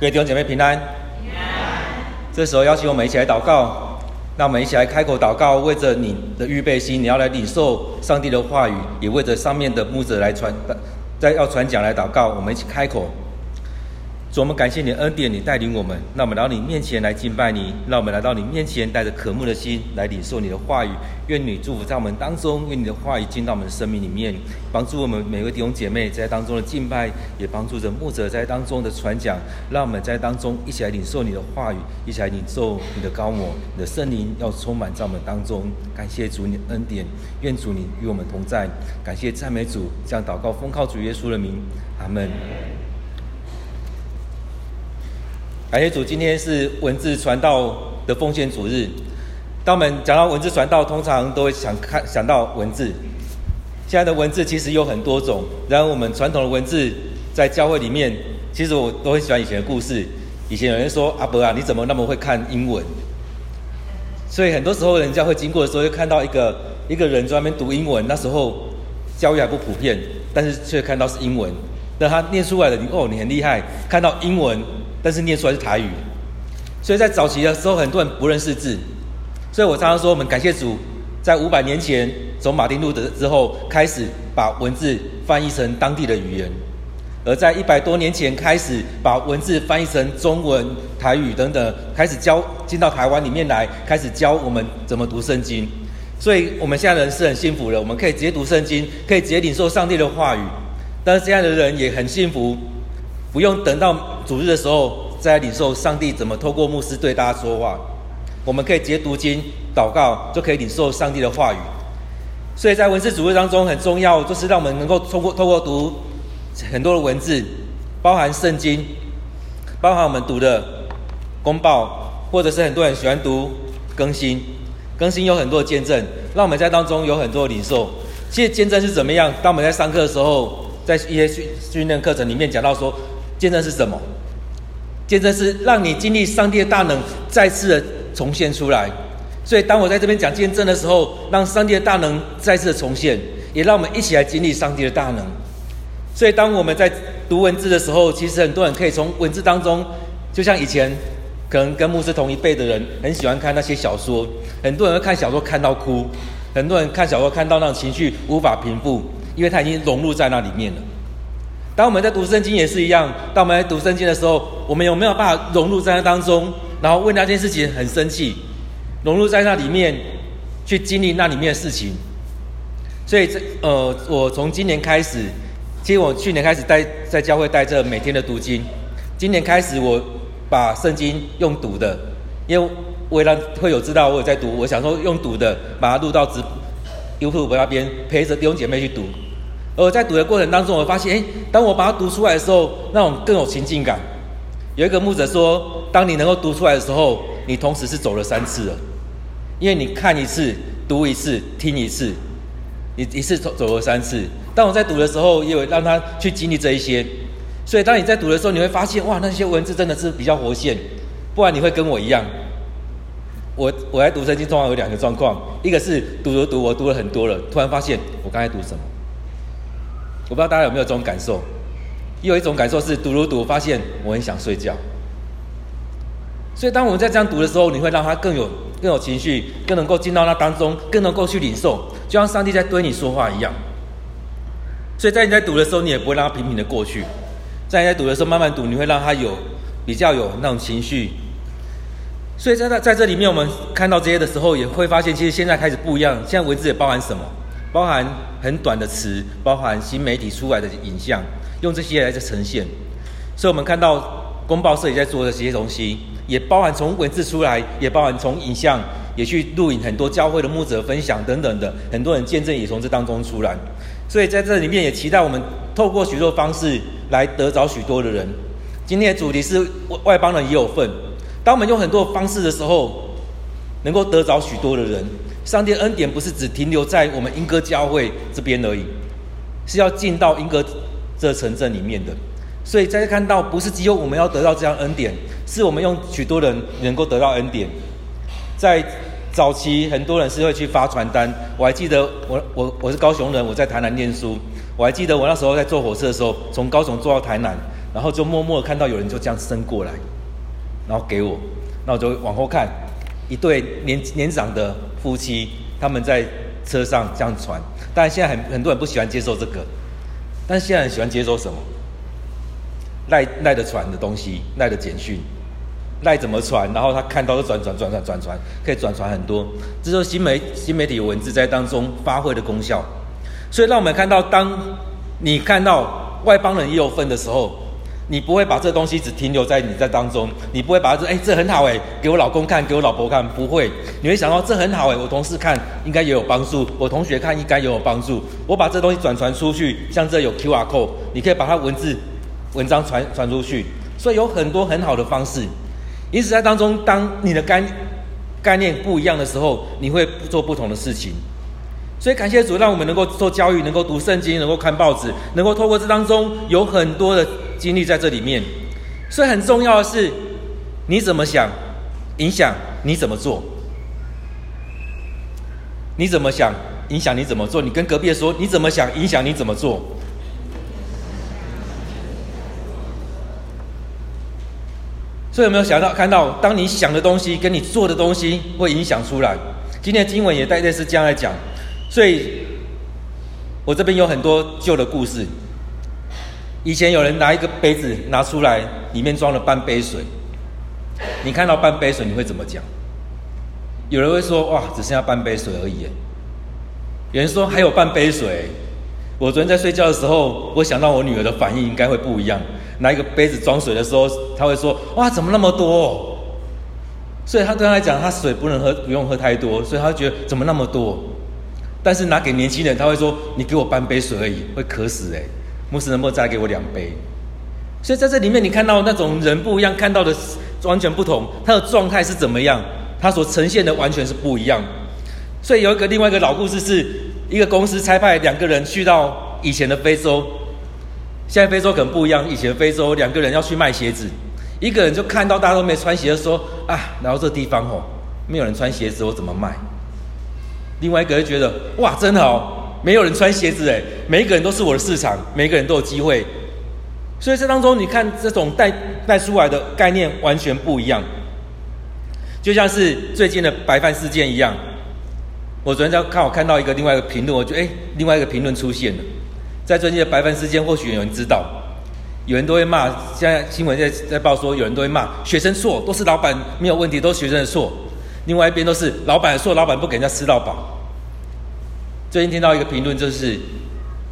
各位弟兄姐妹平安。平安。这时候邀请我们一起来祷告，那我们一起来开口祷告，为着你的预备心，你要来领受上帝的话语，也为着上面的牧者来传，在要传讲来祷告，我们一起开口。主，我们感谢你恩典，你带领我们，让我们来到你面前来敬拜你，让我们来到你面前带着渴慕的心来领受你的话语。愿你祝福在我们当中，愿你的话语进到我们的生命里面，帮助我们每位弟兄姐妹在当中的敬拜，也帮助着牧者在当中的传讲。让我们在当中一起来领受你的话语，一起来领受你的高我，你的圣灵要充满在我们当中。感谢主你的恩典，愿主你与我们同在。感谢赞美主，将祷告奉靠主耶稣的名，阿门。感谢主，今天是文字传道的奉献主日。当我们讲到文字传道，通常都会想看想到文字。现在的文字其实有很多种，然后我们传统的文字在教会里面，其实我都很喜欢以前的故事。以前有人说：“阿伯啊，你怎么那么会看英文？”所以很多时候人家会经过的时候，就看到一个一个人专门读英文。那时候教育还不普遍，但是却看到是英文。那他念出来的，你哦，你很厉害，看到英文。但是念出来是台语，所以在早期的时候，很多人不认识字，所以我常常说，我们感谢主，在五百年前从马丁路德之后开始把文字翻译成当地的语言，而在一百多年前开始把文字翻译成中文、台语等等，开始教进到台湾里面来，开始教我们怎么读圣经。所以我们现在人是很幸福的，我们可以直接读圣经，可以直接领受上帝的话语。但是这样的人也很幸福。不用等到主日的时候再来领受上帝怎么透过牧师对大家说话，我们可以直接读经祷告，就可以领受上帝的话语。所以在文字主日当中很重要，就是让我们能够通过透过读很多的文字，包含圣经，包含我们读的公报，或者是很多人喜欢读更新，更新有很多的见证，让我们在当中有很多的领受。其实见证是怎么样？当我们在上课的时候，在一些训训练课程里面讲到说。见证是什么？见证是让你经历上帝的大能再次的重现出来。所以，当我在这边讲见证的时候，让上帝的大能再次的重现，也让我们一起来经历上帝的大能。所以，当我们在读文字的时候，其实很多人可以从文字当中，就像以前可能跟牧师同一辈的人，很喜欢看那些小说，很多人会看小说看到哭，很多人看小说看到那种情绪无法平复，因为他已经融入在那里面了。当我们在读圣经也是一样，当我们在读圣经的时候，我们有没有办法融入在那当中，然后为那件事情很生气，融入在那里面去经历那里面的事情？所以这呃，我从今年开始，其实我去年开始带在教会带着每天的读经，今年开始我把圣经用读的，因为为了会有知道我有在读，我想说用读的把它录到直 YouTube 那边陪着弟兄姐妹去读。而在读的过程当中，我发现，诶，当我把它读出来的时候，那种更有情境感。有一个牧者说，当你能够读出来的时候，你同时是走了三次了，因为你看一次、读一次、听一次，你一次走走了三次。当我在读的时候，也有让他去经历这一些。所以，当你在读的时候，你会发现，哇，那些文字真的是比较活现。不然你会跟我一样，我我在读圣经通常有两个状况，一个是读读读，我读了很多了，突然发现我刚才读什么。我不知道大家有没有这种感受，有一种感受是读读读，发现我很想睡觉。所以当我们在这样读的时候，你会让他更有更有情绪，更能够进到那当中，更能够去领受，就像上帝在对你说话一样。所以在你在读的时候，你也不会让他平平的过去，在你在读的时候慢慢读，你会让他有比较有那种情绪。所以在在在这里面，我们看到这些的时候，也会发现其实现在开始不一样。现在文字也包含什么？包含很短的词，包含新媒体出来的影像，用这些来呈现。所以，我们看到公报社也在做这些东西，也包含从文字出来，也包含从影像，也去录影很多教会的牧者分享等等的，很多人见证也从这当中出来。所以，在这里面也期待我们透过许多方式来得着许多的人。今天的主题是外邦人也有份。当我们用很多方式的时候，能够得着许多的人。上帝恩典不是只停留在我们莺歌教会这边而已，是要进到莺歌这城镇里面的。所以在看到不是只有我们要得到这样恩典，是我们用许多人能够得到恩典。在早期，很多人是会去发传单。我还记得我我我是高雄人，我在台南念书。我还记得我那时候在坐火车的时候，从高雄坐到台南，然后就默默看到有人就这样伸过来，然后给我，那我就往后看，一对年年长的夫妻，他们在车上这样传。当然现在很很多人不喜欢接受这个，但现在很喜欢接受什么？赖赖的传的东西，赖的简讯，赖怎么传？然后他看到就转转转转转传，可以转传很多。这就是新媒新媒体文字在当中发挥的功效。所以让我们看到，当你看到外邦人也有份的时候，你不会把这东西只停留在你在当中，你不会把它说，哎，这很好哎，给我老公看，给我老婆看，不会。你会想到这很好哎，我同事看应该也有帮助，我同学看应该也有帮助。我把这东西转传出去，像这有 QR code，你可以把它文字文章传传出去。所以有很多很好的方式。因此在当中，当你的概概念不一样的时候，你会做不同的事情。所以感谢主，让我们能够做教育，能够读圣经，能够看报纸，能够透过这当中有很多的经历在这里面。所以很重要的是，你怎么想，影响你怎么做。你怎么想，影响你怎么做。你跟隔壁说，你怎么想，影响你怎么做。所以有没有想到看到，当你想的东西跟你做的东西会影响出来？今天的经文也大概是这样来讲。所以，我这边有很多旧的故事。以前有人拿一个杯子拿出来，里面装了半杯水。你看到半杯水，你会怎么讲？有人会说：“哇，只剩下半杯水而已。”有人说：“还有半杯水。”我昨天在睡觉的时候，我想到我女儿的反应应该会不一样。拿一个杯子装水的时候，她会说：“哇，怎么那么多？”所以她对她来讲，她水不能喝，不用喝太多，所以她觉得怎么那么多。但是拿给年轻人，他会说：“你给我半杯水而已，会渴死哎！牧师能不能再给我两杯？”所以在这里面，你看到那种人不一样，看到的完全不同，他的状态是怎么样，他所呈现的完全是不一样。所以有一个另外一个老故事，是一个公司差派两个人去到以前的非洲，现在非洲可能不一样。以前非洲两个人要去卖鞋子，一个人就看到大家都没穿鞋，说：“啊，然后这地方哦，没有人穿鞋子，我怎么卖？”另外一个人觉得哇，真好，没有人穿鞋子诶，每一个人都是我的市场，每一个人都有机会。所以这当中，你看这种带带出来的概念完全不一样，就像是最近的白饭事件一样。我昨天在看，我看到一个另外一个评论，我觉得诶，另外一个评论出现了，在最近的白饭事件，或许有人知道，有人都会骂，现在新闻在在报说，有人都会骂学生错，都是老板没有问题，都是学生的错。另外一边都是老板错，老板不给人家吃到饱。最近听到一个评论，就是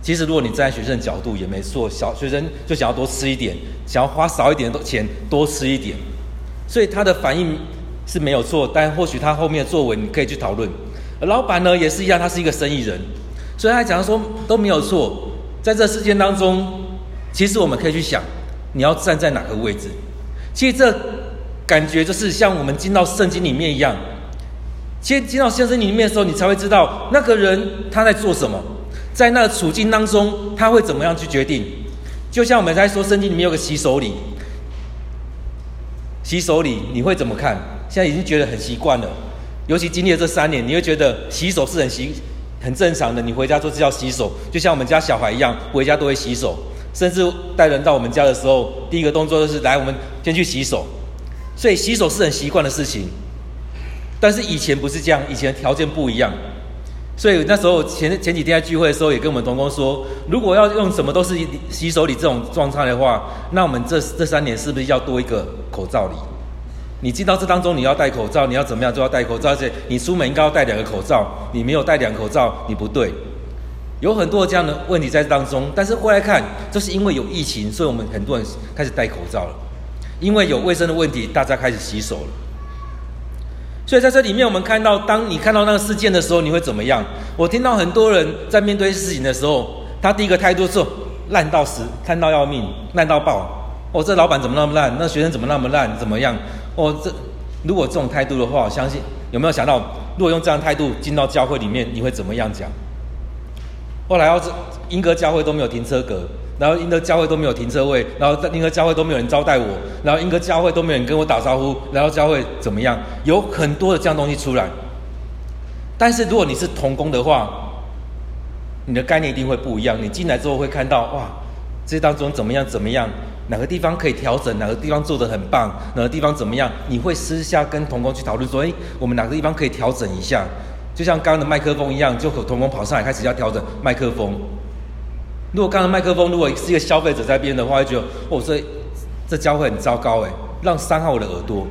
其实如果你站在学生的角度也没错，小学生就想要多吃一点，想要花少一点的钱多吃一点，所以他的反应是没有错，但或许他后面的作为你可以去讨论。而老板呢也是一样，他是一个生意人，所以他讲说都没有错。在这事件当中，其实我们可以去想，你要站在哪个位置？其实这。感觉就是像我们进到圣经里面一样，其实进到圣经里面的时候，你才会知道那个人他在做什么，在那个处境当中他会怎么样去决定。就像我们在说圣经里面有个洗手礼，洗手礼你会怎么看？现在已经觉得很习惯了，尤其经历了这三年，你会觉得洗手是很习很正常的。你回家做是要洗手，就像我们家小孩一样，回家都会洗手，甚至带人到我们家的时候，第一个动作就是来，我们先去洗手。所以洗手是很习惯的事情，但是以前不是这样，以前条件不一样。所以那时候前前几天在聚会的时候，也跟我们同工说，如果要用什么都是洗手礼这种状态的话，那我们这这三年是不是要多一个口罩礼？你进到这当中，你要戴口罩，你要怎么样就要戴口罩，而且你出门应该要戴两个口罩，你没有戴两个口罩，你不对。有很多这样的问题在当中，但是后来看，就是因为有疫情，所以我们很多人开始戴口罩了。因为有卫生的问题，大家开始洗手了。所以在这里面，我们看到，当你看到那个事件的时候，你会怎么样？我听到很多人在面对事情的时候，他第一个态度是烂到死，烂到要命，烂到爆。哦，这老板怎么那么烂？那学生怎么那么烂？怎么样？哦，这如果这种态度的话，我相信有没有想到，如果用这样态度进到教会里面，你会怎么样讲？后来要是英格教会都没有停车格。然后英德教会都没有停车位，然后在莺歌教会都没有人招待我，然后英德教会都没有人跟我打招呼，然后教会怎么样？有很多的这样东西出来。但是如果你是同工的话，你的概念一定会不一样。你进来之后会看到，哇，这当中怎么样怎么样，哪个地方可以调整，哪个地方做得很棒，哪个地方怎么样，你会私下跟同工去讨论说，诶，我们哪个地方可以调整一下？就像刚刚的麦克风一样，就和同工跑上来开始要调整麦克风。如果刚刚麦克风如果是一个消费者在边的话，会觉得哦，这这教会很糟糕诶，让伤害我的耳朵。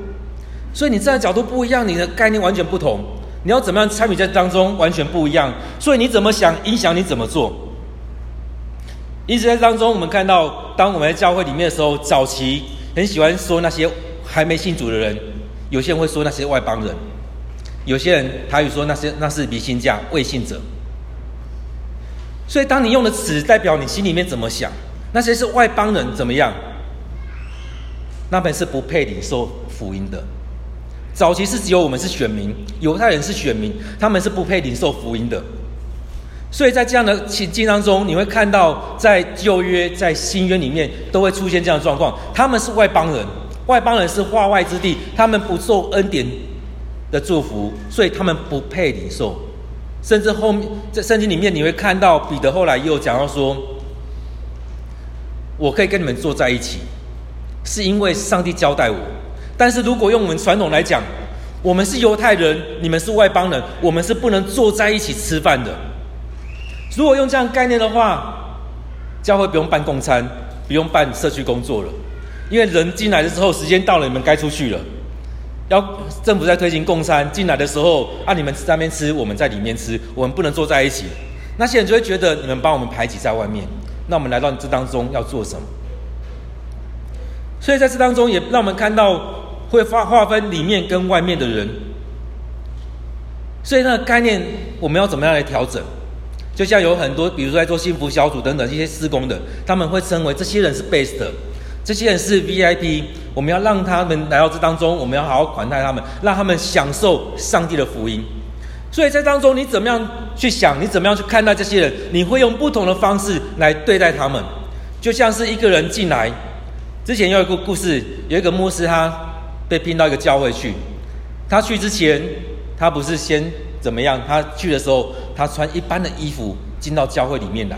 所以你站的角度不一样，你的概念完全不同，你要怎么样参与在当中完全不一样。所以你怎么想，影响你怎么做。一直在当中，我们看到，当我们在教会里面的时候，早期很喜欢说那些还没信主的人，有些人会说那些外邦人，有些人台语说那些那是离心价未信者。所以当你用的词代表你心里面怎么想，那些是外邦人怎么样，那本是不配领受福音的。早期是只有我们是选民，犹太人是选民，他们是不配领受福音的。所以在这样的情境当中，你会看到在旧约、在新约里面都会出现这样的状况。他们是外邦人，外邦人是化外之地，他们不受恩典的祝福，所以他们不配领受。甚至后面在圣经里面，你会看到彼得后来也有讲到说：“我可以跟你们坐在一起，是因为上帝交代我。”但是如果用我们传统来讲，我们是犹太人，你们是外邦人，我们是不能坐在一起吃饭的。如果用这样概念的话，教会不用办共餐，不用办社区工作了，因为人进来的时候，时间到了，你们该出去了。要政府在推行共餐，进来的时候，啊，你们在那边吃，我们在里面吃，我们不能坐在一起。那些人就会觉得你们把我们排挤在外面。那我们来到这当中要做什么？所以在这当中，也让我们看到。会划划分里面跟外面的人，所以那个概念我们要怎么样来调整？就像有很多，比如说在做幸福小组等等一些施工的，他们会称为这些人是 best，这些人是 VIP，我们要让他们来到这当中，我们要好好款待他们，让他们享受上帝的福音。所以在当中，你怎么样去想？你怎么样去看待这些人？你会用不同的方式来对待他们，就像是一个人进来，之前有一个故事，有一个牧师他。被聘到一个教会去，他去之前，他不是先怎么样？他去的时候，他穿一般的衣服进到教会里面来。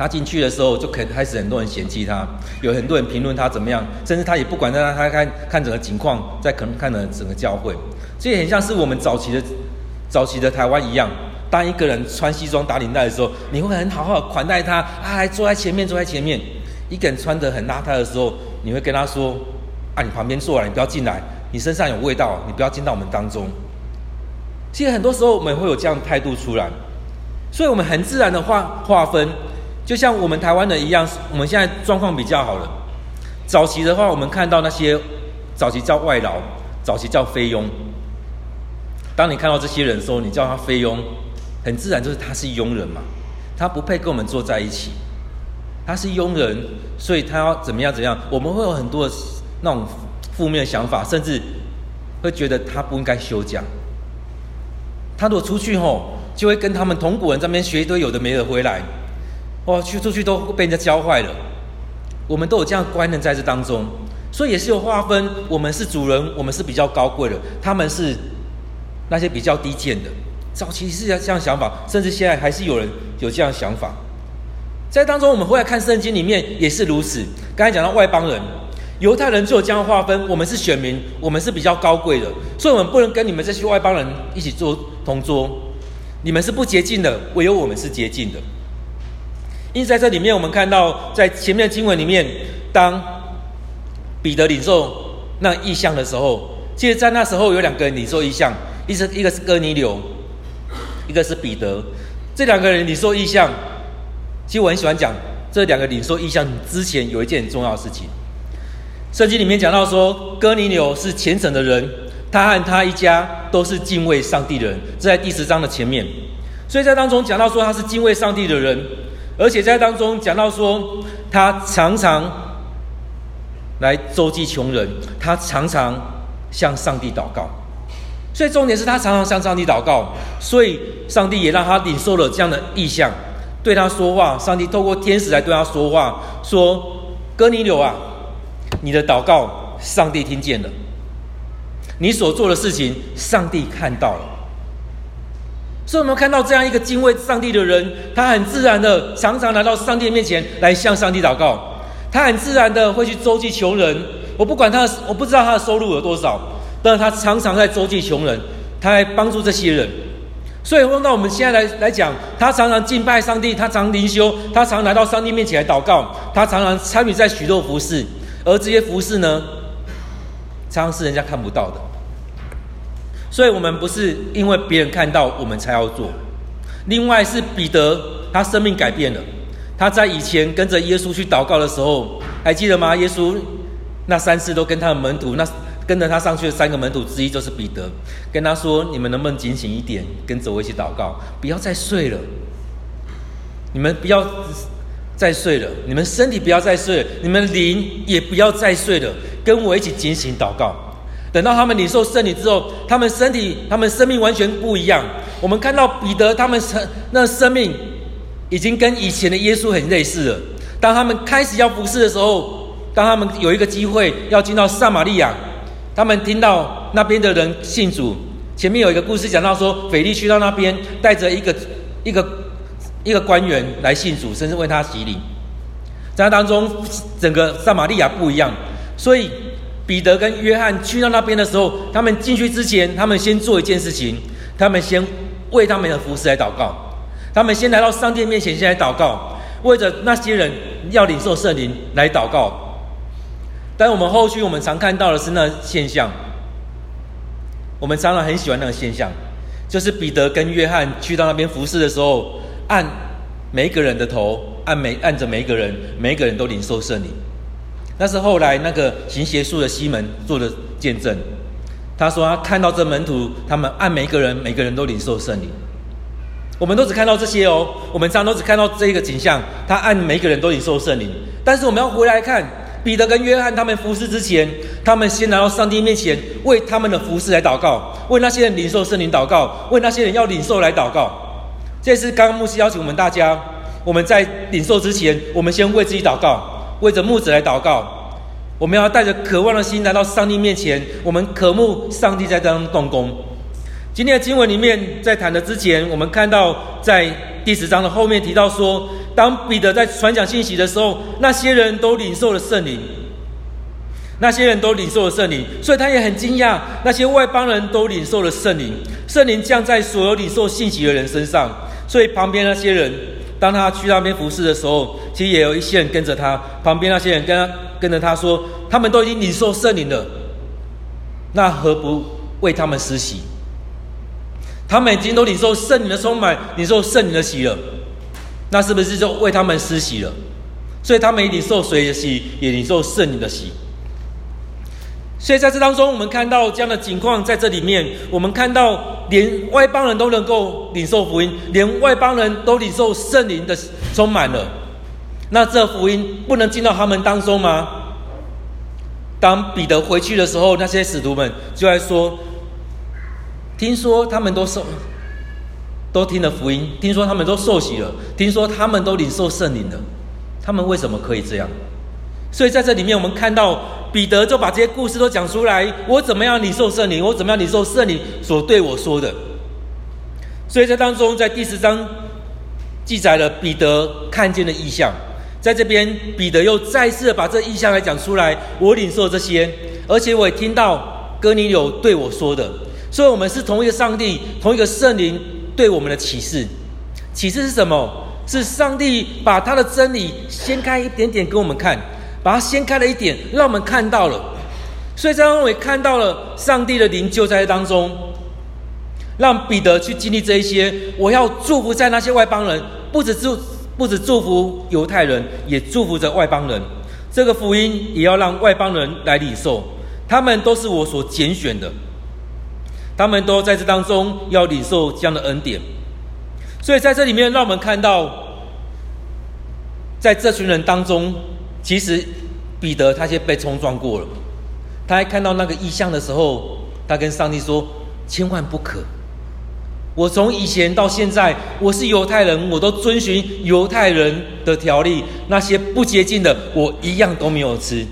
他进去的时候，就开开始很多人嫌弃他，有很多人评论他怎么样，甚至他也不管他，他看看整个情况，在可能看了整个教会，这也很像是我们早期的早期的台湾一样。当一个人穿西装打领带的时候，你会很好好款待他，啊，来坐在前面，坐在前面。一个人穿得很邋遢的时候，你会跟他说。啊，你旁边坐了，你不要进来。你身上有味道，你不要进到我们当中。其实很多时候我们会有这样的态度出来，所以我们很自然的划划分，就像我们台湾人一样。我们现在状况比较好了。早期的话，我们看到那些早期叫外劳，早期叫菲佣。当你看到这些人的时候，你叫他菲佣，很自然就是他是佣人嘛，他不配跟我们坐在一起。他是佣人，所以他要怎么样怎么样？我们会有很多。那种负面的想法，甚至会觉得他不应该休假。他如果出去吼，就会跟他们同古人这边学一堆有的没的回来，哇，去出去都被人家教坏了。我们都有这样观念在这当中，所以也是有划分。我们是主人，我们是比较高贵的，他们是那些比较低贱的。早期是这样想法，甚至现在还是有人有这样想法。在当中，我们会来看圣经里面也是如此。刚才讲到外邦人。犹太人就有这样划分，我们是选民，我们是比较高贵的，所以我们不能跟你们这些外邦人一起坐同桌。你们是不洁净的，唯有我们是洁净的。因此在这里面，我们看到在前面的经文里面，当彼得领受那异象的时候，其实在那时候有两个人领受异象，一是一个是哥尼流，一个是彼得。这两个人领受异象，其实我很喜欢讲这两个领受异象之前有一件很重要的事情。圣经里面讲到说，哥尼流是虔诚的人，他和他一家都是敬畏上帝的人，这在第十章的前面。所以在当中讲到说他是敬畏上帝的人，而且在当中讲到说他常常来周济穷人，他常常向上帝祷告。所以重点是他常常向上帝祷告，所以上帝也让他领受了这样的异象，对他说话。上帝透过天使来对他说话，说：“哥尼流啊。”你的祷告，上帝听见了；你所做的事情，上帝看到了。所以我们看到这样一个敬畏上帝的人，他很自然的常常来到上帝面前来向上帝祷告，他很自然的会去周济穷人。我不管他的，我不知道他的收入有多少，但是他常常在周济穷人，他来帮助这些人。所以用到我们现在来来讲，他常常敬拜上帝，他常灵修，他常来到上帝面前来祷告，他常常参与在许多服事，而这些服事呢，常常是人家看不到的。所以我们不是因为别人看到我们才要做。另外是彼得，他生命改变了。他在以前跟着耶稣去祷告的时候，还记得吗？耶稣那三次都跟他的门徒那。跟着他上去的三个门徒之一就是彼得，跟他说：“你们能不能警醒一点，跟着我一起祷告，不要再睡了。你们不要再睡了，你们身体不要再睡，你们灵也不要再睡了，跟我一起警醒祷告。等到他们领受圣礼之后，他们身体、他们生命完全不一样。我们看到彼得他们生那生命已经跟以前的耶稣很类似了。当他们开始要服侍的时候，当他们有一个机会要进到撒玛利亚。”他们听到那边的人信主，前面有一个故事讲到说，腓力去到那边，带着一个一个一个官员来信主，甚至为他洗礼。在当中，整个撒玛利亚不一样。所以彼得跟约翰去到那边的时候，他们进去之前，他们先做一件事情，他们先为他们的服侍来祷告，他们先来到上帝面前先来祷告，为着那些人要领受圣灵来祷告。但我们后续我们常看到的是那现象，我们常常很喜欢那个现象，就是彼得跟约翰去到那边服侍的时候，按每一个人的头，按每按着每一个人，每一个人都领受圣灵。那是后来那个行邪术的西门做的见证，他说他看到这门徒，他们按每一个人，每个人都领受圣灵。我们都只看到这些哦，我们常常都只看到这个景象，他按每一个人都领受圣灵。但是我们要回来看。彼得跟约翰他们服侍之前，他们先来到上帝面前，为他们的服侍来祷告，为那些人领受圣灵祷告，为那些人要领受来祷告。这是刚刚牧师邀请我们大家，我们在领受之前，我们先为自己祷告，为着木子来祷告。我们要带着渴望的心来到上帝面前，我们渴慕上帝在当中动工。今天的经文里面，在谈的之前，我们看到在第十章的后面提到说。当彼得在传讲信息的时候，那些人都领受了圣灵，那些人都领受了圣灵，所以他也很惊讶，那些外邦人都领受了圣灵，圣灵降在所有领受信息的人身上。所以旁边那些人，当他去那边服侍的时候，其实也有一些人跟着他。旁边那些人跟他跟着他说，他们都已经领受圣灵了，那何不为他们施洗？他们已经都领受圣灵的充满，领受圣灵的洗了。那是不是就为他们施洗了？所以他们也领受水的洗，也领受圣灵的洗。所以在这当中，我们看到这样的情况，在这里面，我们看到连外邦人都能够领受福音，连外邦人都领受圣灵的充满了。那这福音不能进到他们当中吗？当彼得回去的时候，那些使徒们就在说：“听说他们都受。”都听了福音，听说他们都受洗了，听说他们都领受圣灵了，他们为什么可以这样？所以在这里面，我们看到彼得就把这些故事都讲出来：我怎么样领受圣灵？我怎么样领受圣灵所对我说的？所以在当中，在第十章记载了彼得看见的异象，在这边彼得又再次把这异象来讲出来：我领受这些，而且我也听到哥尼流对我说的。所以，我们是同一个上帝，同一个圣灵。对我们的启示，启示是什么？是上帝把他的真理掀开一点点给我们看，把它掀开了一点，让我们看到了。所以这样我也看到了上帝的灵就在当中，让彼得去经历这一些。我要祝福在那些外邦人，不止祝不止祝福犹太人，也祝福着外邦人。这个福音也要让外邦人来领受，他们都是我所拣选的。他们都在这当中要领受这样的恩典，所以在这里面，让我们看到，在这群人当中，其实彼得他先被冲撞过了。他还看到那个异象的时候，他跟上帝说：“千万不可！我从以前到现在，我是犹太人，我都遵循犹太人的条例，那些不洁净的，我一样都没有吃。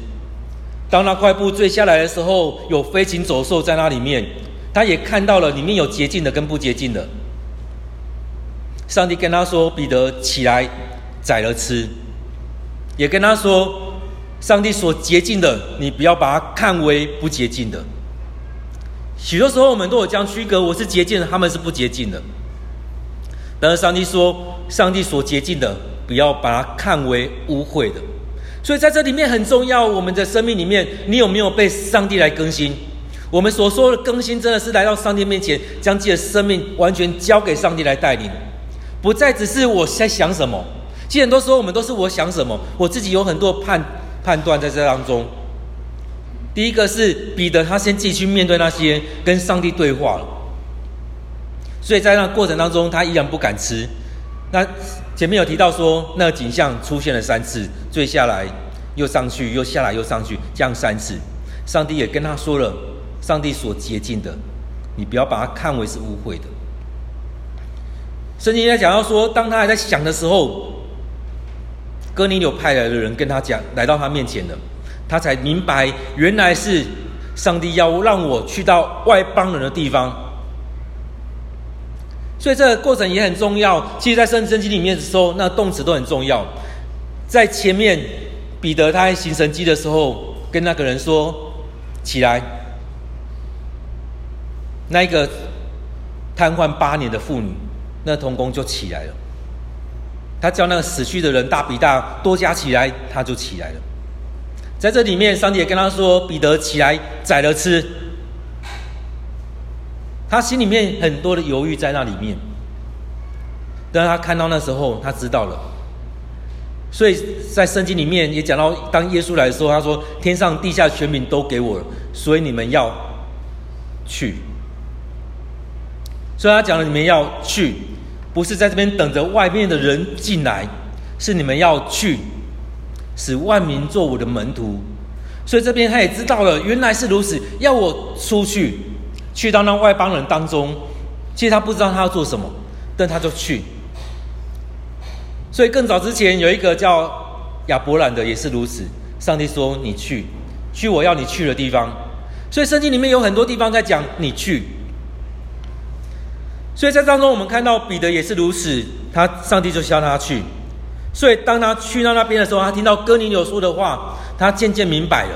当那块布坠下来的时候，有飞禽走兽在那里面。”他也看到了里面有洁净的跟不洁净的，上帝跟他说：“彼得，起来，宰了吃。”也跟他说：“上帝所洁净的，你不要把它看为不洁净的。”许多时候，我们都有这样区隔：我是洁净的，他们是不洁净的。但是上帝说：“上帝所洁净的，不要把它看为污秽的。”所以在这里面很重要，我们的生命里面，你有没有被上帝来更新？我们所说的更新，真的是来到上帝面前，将自己的生命完全交给上帝来带领，不再只是我在想什么。其实很多时候，我们都是我想什么，我自己有很多判判断在这当中。第一个是彼得，他先自己去面对那些跟上帝对话了。所以在那过程当中，他依然不敢吃。那前面有提到说，那个景象出现了三次，坠下来又上去，又下来又上去，这样三次。上帝也跟他说了，上帝所洁净的，你不要把它看为是污秽的。圣经在讲到说，当他还在想的时候，哥尼流派来的人跟他讲，来到他面前了，他才明白，原来是上帝要让我去到外邦人的地方。所以这个过程也很重要。其实，在圣经里面的时候，那动词都很重要。在前面，彼得他在行神迹的时候，跟那个人说：“起来。”那一个瘫痪八年的妇女，那童、工就起来了。他叫那个死去的人大比大多加起来，他就起来了。在这里面，上帝也跟他说：“彼得，起来，宰了吃。”他心里面很多的犹豫在那里面，但他看到那时候，他知道了。所以在圣经里面也讲到，当耶稣来说，他说：“天上地下全民都给我了，所以你们要去。”所以他讲了，你们要去，不是在这边等着外面的人进来，是你们要去，使万民做我的门徒。所以这边他也知道了，原来是如此，要我出去。去到那外邦人当中，其实他不知道他要做什么，但他就去。所以更早之前有一个叫亚伯兰的也是如此。上帝说：“你去，去我要你去的地方。”所以圣经里面有很多地方在讲你去。所以在当中我们看到彼得也是如此，他上帝就叫他去。所以当他去到那边的时候，他听到哥尼流说的话，他渐渐明白了。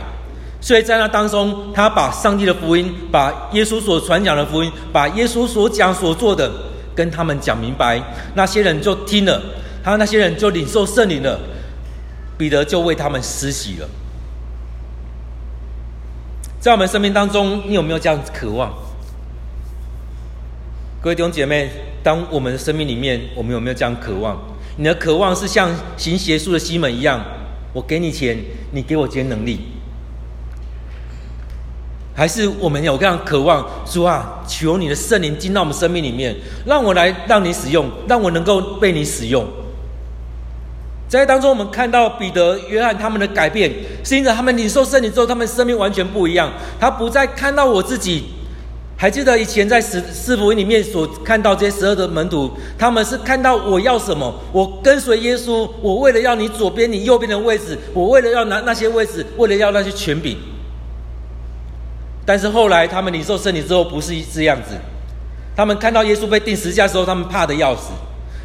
所以在那当中，他把上帝的福音，把耶稣所传讲的福音，把耶稣所讲所做的，跟他们讲明白。那些人就听了，他那些人就领受圣灵了。彼得就为他们施洗了。在我们生命当中，你有没有这样渴望？各位弟兄姐妹，当我们的生命里面，我们有没有这样渴望？你的渴望是像行邪术的西门一样，我给你钱，你给我这些能力。还是我们有这样渴望，主啊，求你的圣灵进到我们生命里面，让我来让你使用，让我能够被你使用。在当中，我们看到彼得、约翰他们的改变，是因着他们领受圣灵之后，他们生命完全不一样。他不再看到我自己，还记得以前在四四福音里面所看到这些十二的门徒，他们是看到我要什么，我跟随耶稣，我为了要你左边、你右边的位置，我为了要拿那些位置，为了要那些权柄。但是后来他们领受圣灵之后，不是这样子。他们看到耶稣被钉十字架的时候，他们怕的要死；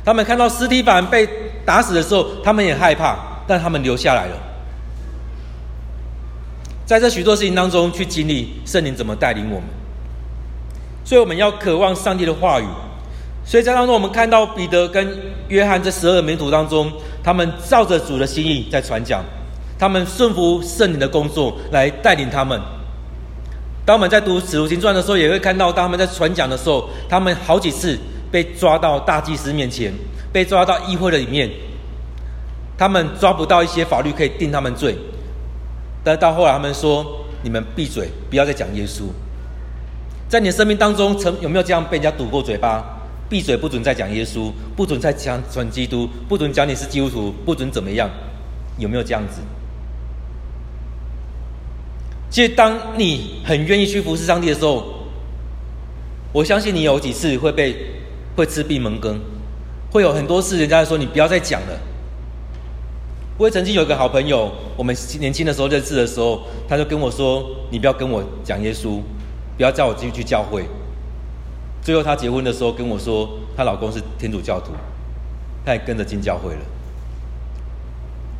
他们看到尸体板被打死的时候，他们也害怕，但他们留下来了。在这许多事情当中，去经历圣灵怎么带领我们。所以我们要渴望上帝的话语。所以在当中，我们看到彼得跟约翰这十二个门徒当中，他们照着主的心意在传讲，他们顺服圣灵的工作来带领他们。当我们在读《使徒行传》的时候，也会看到，当他们在传讲的时候，他们好几次被抓到大祭司面前，被抓到议会的里面。他们抓不到一些法律可以定他们罪，但到后来，他们说：“你们闭嘴，不要再讲耶稣。”在你的生命当中，曾有没有这样被人家堵过嘴巴？闭嘴，不准再讲耶稣，不准再讲传基督，不准讲你是基督徒，不准怎么样？有没有这样子？其实，当你很愿意去服侍上帝的时候，我相信你有几次会被会吃闭门羹，会有很多事，人家说你不要再讲了。我也曾经有一个好朋友，我们年轻的时候认识的时候，他就跟我说：“你不要跟我讲耶稣，不要叫我继续去教会。”最后她结婚的时候跟我说，她老公是天主教徒，他也跟着进教会了。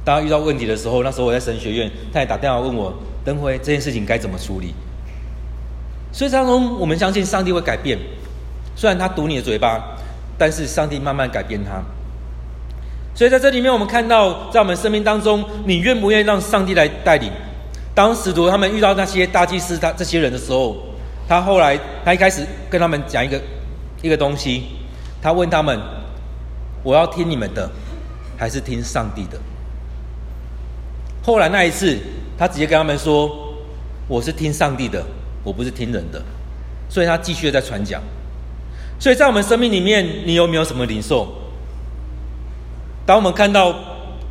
当遇到问题的时候，那时候我在神学院，他也打电话问我，登辉这件事情该怎么处理。所以当中，我们相信上帝会改变，虽然他堵你的嘴巴，但是上帝慢慢改变他。所以在这里面，我们看到，在我们生命当中，你愿不愿意让上帝来带领？当使徒他们遇到那些大祭司他这些人的时候，他后来他一开始跟他们讲一个一个东西，他问他们：我要听你们的，还是听上帝的？后来那一次，他直接跟他们说：“我是听上帝的，我不是听人的。”所以他继续在传讲。所以在我们生命里面，你有没有什么领受？当我们看到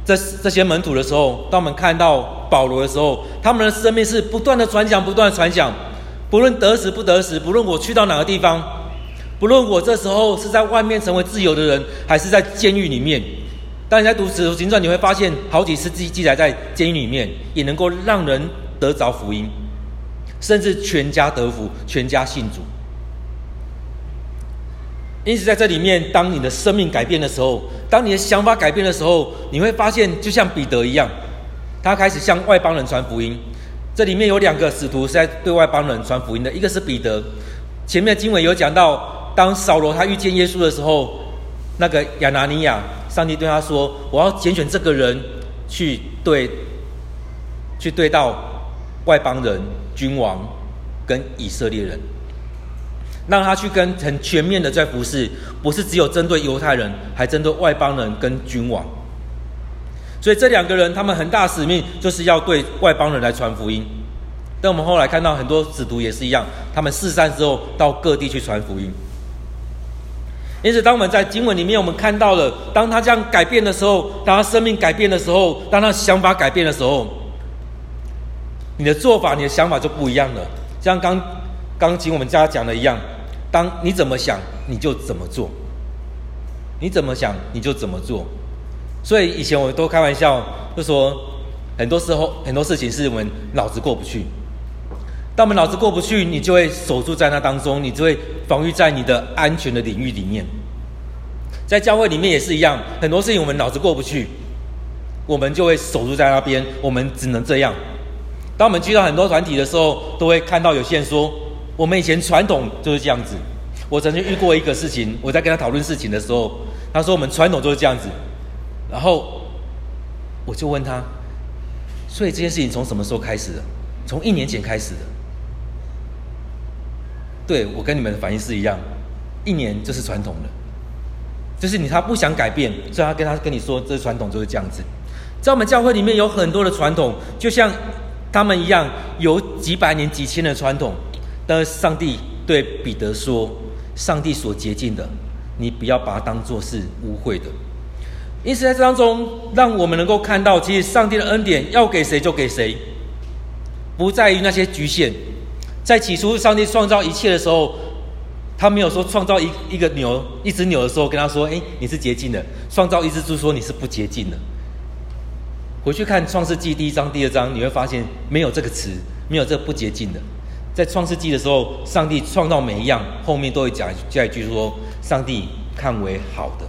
这这些门徒的时候，当我们看到保罗的时候，他们的生命是不断的传讲，不断的传讲，不论得时不得时，不论我去到哪个地方，不论我这时候是在外面成为自由的人，还是在监狱里面。当你在读《使徒行传》，你会发现好几次记记载在监狱里面，也能够让人得着福音，甚至全家得福，全家信主。因此，在这里面，当你的生命改变的时候，当你的想法改变的时候，你会发现，就像彼得一样，他开始向外邦人传福音。这里面有两个使徒是在对外邦人传福音的，一个是彼得。前面的经文有讲到，当扫罗他遇见耶稣的时候，那个亚拿尼亚。上帝对他说：“我要拣选这个人去对，去对到外邦人、君王跟以色列人，让他去跟很全面的在服侍，不是只有针对犹太人，还针对外邦人跟君王。所以这两个人，他们很大使命就是要对外邦人来传福音。但我们后来看到很多使徒也是一样，他们四散之后到各地去传福音。”因此，当我们在经文里面，我们看到了，当他这样改变的时候，当他生命改变的时候，当他想法改变的时候，你的做法、你的想法就不一样了。像刚刚请我们家讲的一样，当你怎么想，你就怎么做；你怎么想，你就怎么做。所以以前我都开玩笑，就说很多时候很多事情是我们脑子过不去。当我们脑子过不去，你就会守住在那当中，你就会防御在你的安全的领域里面。在教会里面也是一样，很多事情我们脑子过不去，我们就会守住在那边，我们只能这样。当我们去到很多团体的时候，都会看到有些人说，我们以前传统就是这样子。我曾经遇过一个事情，我在跟他讨论事情的时候，他说我们传统就是这样子，然后我就问他，所以这件事情从什么时候开始的？从一年前开始的。对，我跟你们的反应是一样，一年就是传统的，就是你他不想改变，所以他跟他跟你说，这传统就是这样子。在我们教会里面有很多的传统，就像他们一样，有几百年、几千的传统。但是上帝对彼得说：“上帝所洁净的，你不要把它当做是污秽的。”因此，在这当中，让我们能够看到，其实上帝的恩典要给谁就给谁，不在于那些局限。在起初，上帝创造一切的时候，他没有说创造一一个牛、一只牛的时候跟他说：“哎，你是洁净的。”创造一只猪说：“你是不洁净的。”回去看《创世纪》第一章、第二章，你会发现没有这个词，没有这个不洁净的。在《创世纪》的时候，上帝创造每一样，后面都会讲下一句说：“上帝看为好的。”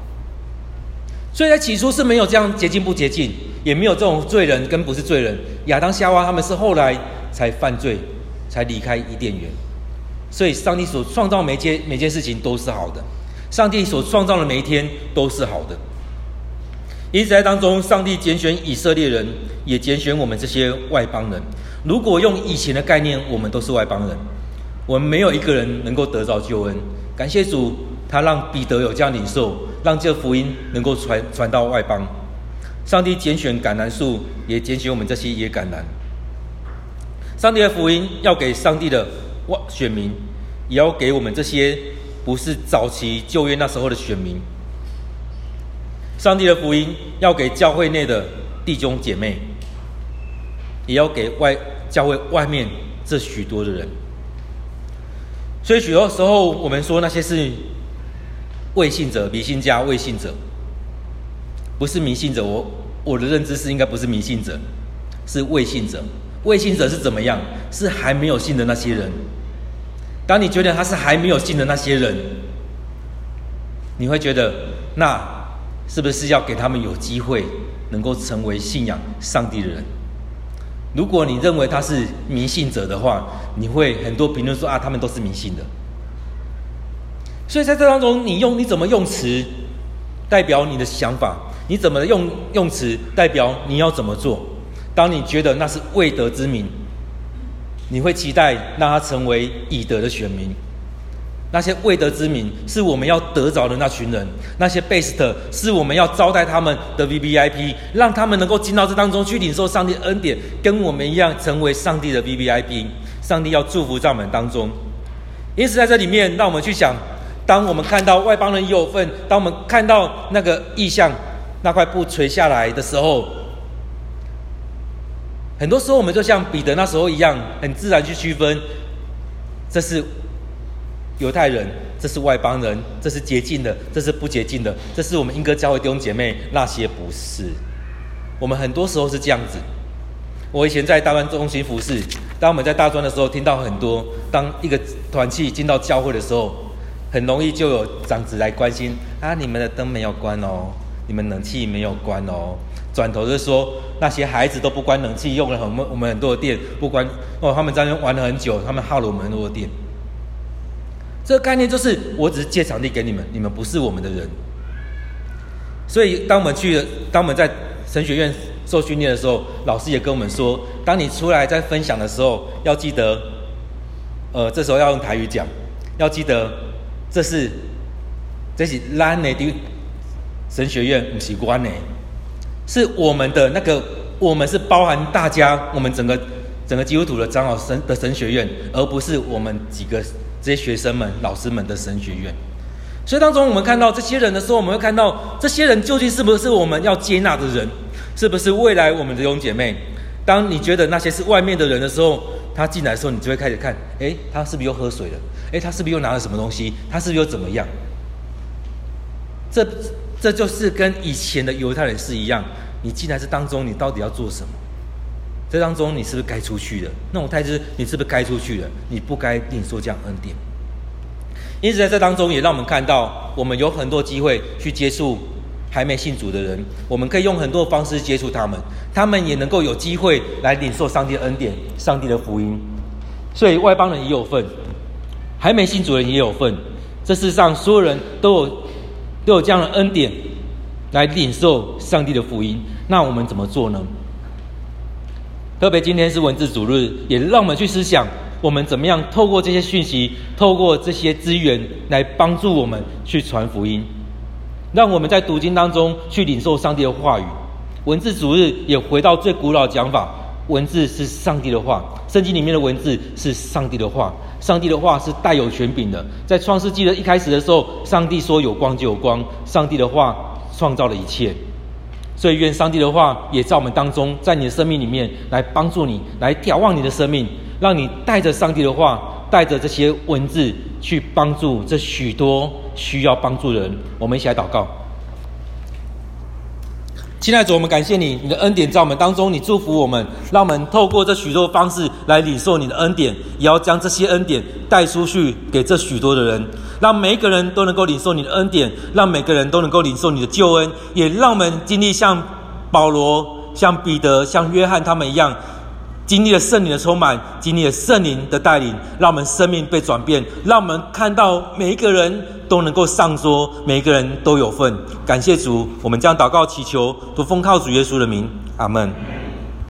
所以在起初是没有这样洁净不洁净，也没有这种罪人跟不是罪人。亚当夏娃他们是后来才犯罪。才离开伊甸园，所以上帝所创造每件每件事情都是好的，上帝所创造的每一天都是好的。因此在当中，上帝拣选以色列人，也拣选我们这些外邦人。如果用以前的概念，我们都是外邦人，我们没有一个人能够得着救恩。感谢主，他让彼得有这样领受，让这福音能够传传到外邦。上帝拣选橄榄树，也拣选我们这些野橄榄。上帝的福音要给上帝的外选民，也要给我们这些不是早期旧约那时候的选民。上帝的福音要给教会内的弟兄姐妹，也要给外教会外面这许多的人。所以许多时候我们说那些是未信者、迷信家、未信者，不是迷信者。我我的认知是应该不是迷信者，是未信者。未信者是怎么样？是还没有信的那些人。当你觉得他是还没有信的那些人，你会觉得那是不是要给他们有机会能够成为信仰上帝的人？如果你认为他是迷信者的话，你会很多评论说啊，他们都是迷信的。所以在这当中，你用你怎么用词，代表你的想法；你怎么用用词，代表你要怎么做。当你觉得那是未得之民，你会期待让他成为已得的选民。那些未得之民是我们要得着的那群人，那些 best 是我们要招待他们的 VVIP，让他们能够进到这当中去领受上帝恩典，跟我们一样成为上帝的 VVIP。上帝要祝福在我们当中。因此，在这里面，让我们去想：当我们看到外邦人有份，当我们看到那个意象，那块布垂下来的时候，很多时候我们就像彼得那时候一样，很自然去区分，这是。犹太人，这是外邦人，这是洁净的，这是不洁净的，这是我们英歌教会弟兄姐妹，那些不是。我们很多时候是这样子。我以前在大专中心服侍，当我们在大专的时候，听到很多，当一个团契进到教会的时候，很容易就有长子来关心啊，你们的灯没有关哦，你们冷气没有关哦，转头就说那些孩子都不关冷气，用了很我们很多的电，不关哦，他们在那玩了很久，他们耗了我们很多的电。这个概念就是，我只是借场地给你们，你们不是我们的人。所以，当我们去，当我们在神学院受训练的时候，老师也跟我们说，当你出来在分享的时候，要记得，呃，这时候要用台语讲，要记得，这是这是咱的神学院，不是关的，是我们的那个，我们是包含大家，我们整个整个基督徒的长老神的神学院，而不是我们几个。这些学生们、老师们的神学院，所以当中我们看到这些人的时候，我们会看到这些人究竟是不是我们要接纳的人？是不是未来我们的弟兄姐妹？当你觉得那些是外面的人的时候，他进来的时候，你就会开始看：诶，他是不是又喝水了？诶，他是不是又拿了什么东西？他是不是又怎么样？这这就是跟以前的犹太人是一样。你进来这当中，你到底要做什么？这当中你是不是该出去的？那种态度，你是不是该出去的？你不该领受这样恩典。因此，在这当中也让我们看到，我们有很多机会去接触还没信主的人。我们可以用很多方式接触他们，他们也能够有机会来领受上帝的恩典、上帝的福音。所以，外邦人也有份，还没信主的人也有份。这世上所有人都有都有这样的恩典来领受上帝的福音。那我们怎么做呢？特别今天是文字主日，也让我们去思想，我们怎么样透过这些讯息，透过这些资源来帮助我们去传福音，让我们在读经当中去领受上帝的话语。文字主日也回到最古老的讲法，文字是上帝的话，圣经里面的文字是上帝的话，上帝的话是带有权柄的。在创世纪的一开始的时候，上帝说有光就有光，上帝的话创造了一切。所以，愿上帝的话也在我们当中，在你的生命里面来帮助你，来眺望你的生命，让你带着上帝的话，带着这些文字去帮助这许多需要帮助的人。我们一起来祷告。亲爱的主，我们感谢你，你的恩典在我们当中，你祝福我们，让我们透过这许多方式来领受你的恩典，也要将这些恩典带出去给这许多的人，让每一个人都能够领受你的恩典，让每个人都能够领受你的救恩，也让我们经历像保罗、像彼得、像约翰他们一样。经历了圣灵的充满，经历了圣灵的带领，让我们生命被转变，让我们看到每一个人都能够上桌，每一个人都有份。感谢主，我们将祷告祈求，都奉靠主耶稣的名，阿门。